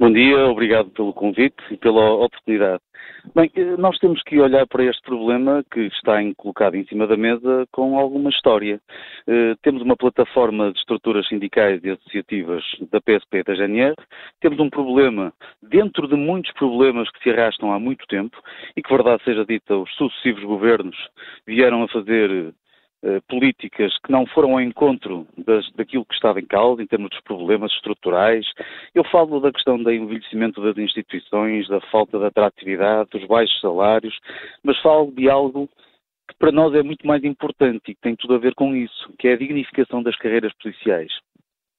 Bom dia, obrigado pelo convite e pela oportunidade. Bem, eh, nós temos que olhar para este problema que está colocado em cima da mesa com alguma história. Uh, temos uma plataforma de estruturas sindicais e associativas da PSP e da GNR, temos um problema dentro de muitos problemas que se arrastam há muito tempo e que, verdade seja dita, os sucessivos governos vieram a fazer eh, políticas que não foram ao encontro das, daquilo que estava em causa, em termos dos problemas estruturais. Eu falo da questão do envelhecimento das instituições, da falta de atratividade, dos baixos salários, mas falo de algo que para nós é muito mais importante e que tem tudo a ver com isso, que é a dignificação das carreiras policiais.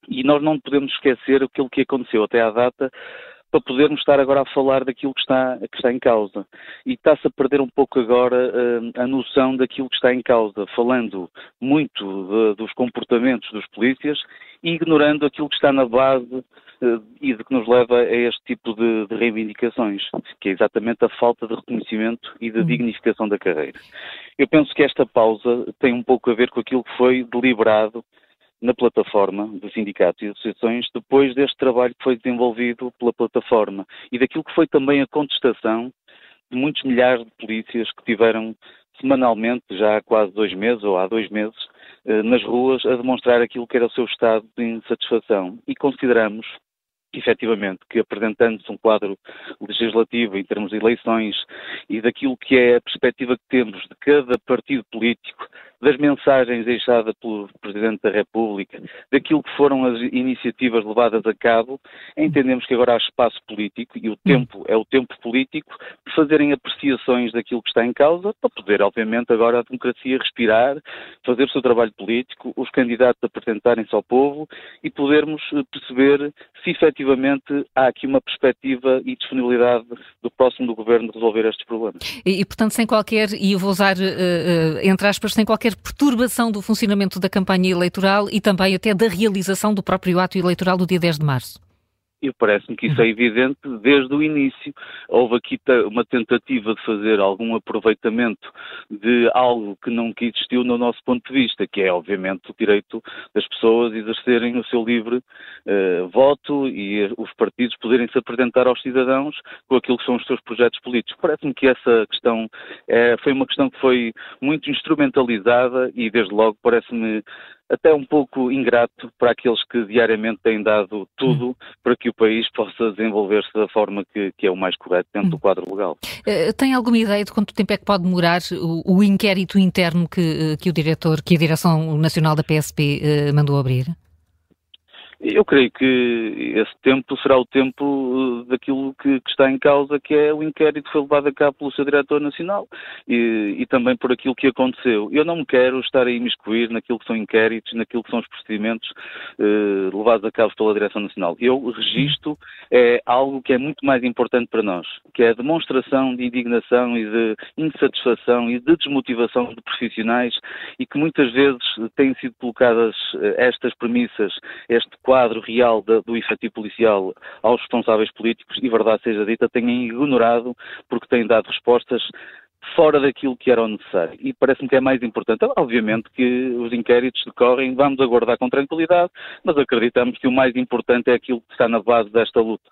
E nós não podemos esquecer aquilo que aconteceu até à data para podermos estar agora a falar daquilo que está, que está em causa. E está-se a perder um pouco agora uh, a noção daquilo que está em causa, falando muito de, dos comportamentos dos polícias e ignorando aquilo que está na base uh, e de que nos leva a este tipo de, de, reivindicações, que é exatamente a falta de reconhecimento e de uhum. dignificação da carreira. Eu penso que esta pausa tem um pouco a ver com aquilo que foi deliberado na plataforma dos sindicatos e associações depois deste trabalho que foi desenvolvido pela plataforma e daquilo que foi também a contestação de muitos milhares de polícias que tiveram semanalmente, já há quase dois meses ou há dois meses, eh, nas ruas a demonstrar aquilo que era o seu estado de insatisfação. E consideramos efetivamente, que apresentando-se um quadro legislativo em termos de eleições e daquilo que é a perspectiva que temos de cada partido político, das mensagens deixadas pelo Presidente da República, daquilo que foram as iniciativas levadas a cabo, entendemos que agora há espaço político e o tempo é o tempo político de fazerem apreciações daquilo que está em causa, para poder, obviamente, agora a democracia respirar, fazer o seu trabalho político, os candidatos apresentarem-se ao povo e podermos perceber se efetivamente efetivamente há aqui uma perspectiva e disponibilidade do próximo do Governo de resolver estes problemas. E, e portanto, sem qualquer, e eu vou usar, uh, uh, entre aspas, sem qualquer perturbação do funcionamento da campanha eleitoral e também até da realização do próprio ato eleitoral do dia 10 de março. E parece-me que isso é evidente desde o início. Houve aqui uma tentativa de fazer algum aproveitamento de algo que nunca existiu no nosso ponto de vista, que é, obviamente, o direito das pessoas exercerem o seu livre uh, voto e os partidos poderem se apresentar aos cidadãos com aquilo que são os seus projetos políticos. Parece-me que essa questão é, foi uma questão que foi muito instrumentalizada e, desde logo, parece-me até um pouco ingrato para aqueles que diariamente têm dado tudo hum. para que o país possa desenvolver-se da forma que, que, é o mais correto dentro do hum. quadro legal. Uh, tem alguma ideia de quanto tempo é que pode demorar o, o inquérito interno que, eh, que, o diretor, que a Direção Nacional da PSP eh, mandou abrir? Eu creio que esse tempo será o tempo eh, daquilo que, que, está em causa, que é o inquérito que foi levado a cabo pelo seu diretor nacional e, e, também por aquilo que aconteceu. Eu não me quero estar a imiscuir naquilo que são inquéritos, naquilo que são os procedimentos eh, levados a cabo pela direção nacional. Eu registro é algo que é muito mais importante para nós, que é a demonstração de indignação e de insatisfação e de desmotivação de profissionais e que muitas vezes têm sido colocadas eh, estas premissas, este quadro real de, do efetivo policial aos responsáveis políticos e, verdade seja dita, têm ignorado porque têm dado respostas fora daquilo que era o necessário. E parece-me que é mais importante. Obviamente que os inquéritos decorrem, vamos aguardar com tranquilidade, mas acreditamos que o mais importante é aquilo que está na base desta luta.